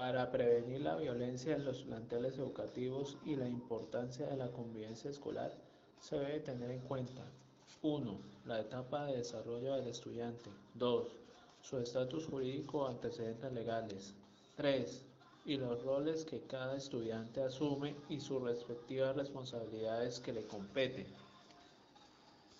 Para prevenir la violencia en los planteles educativos y la importancia de la convivencia escolar, se debe tener en cuenta 1. La etapa de desarrollo del estudiante. 2. Su estatus jurídico o antecedentes legales. 3. Y los roles que cada estudiante asume y sus respectivas responsabilidades que le competen.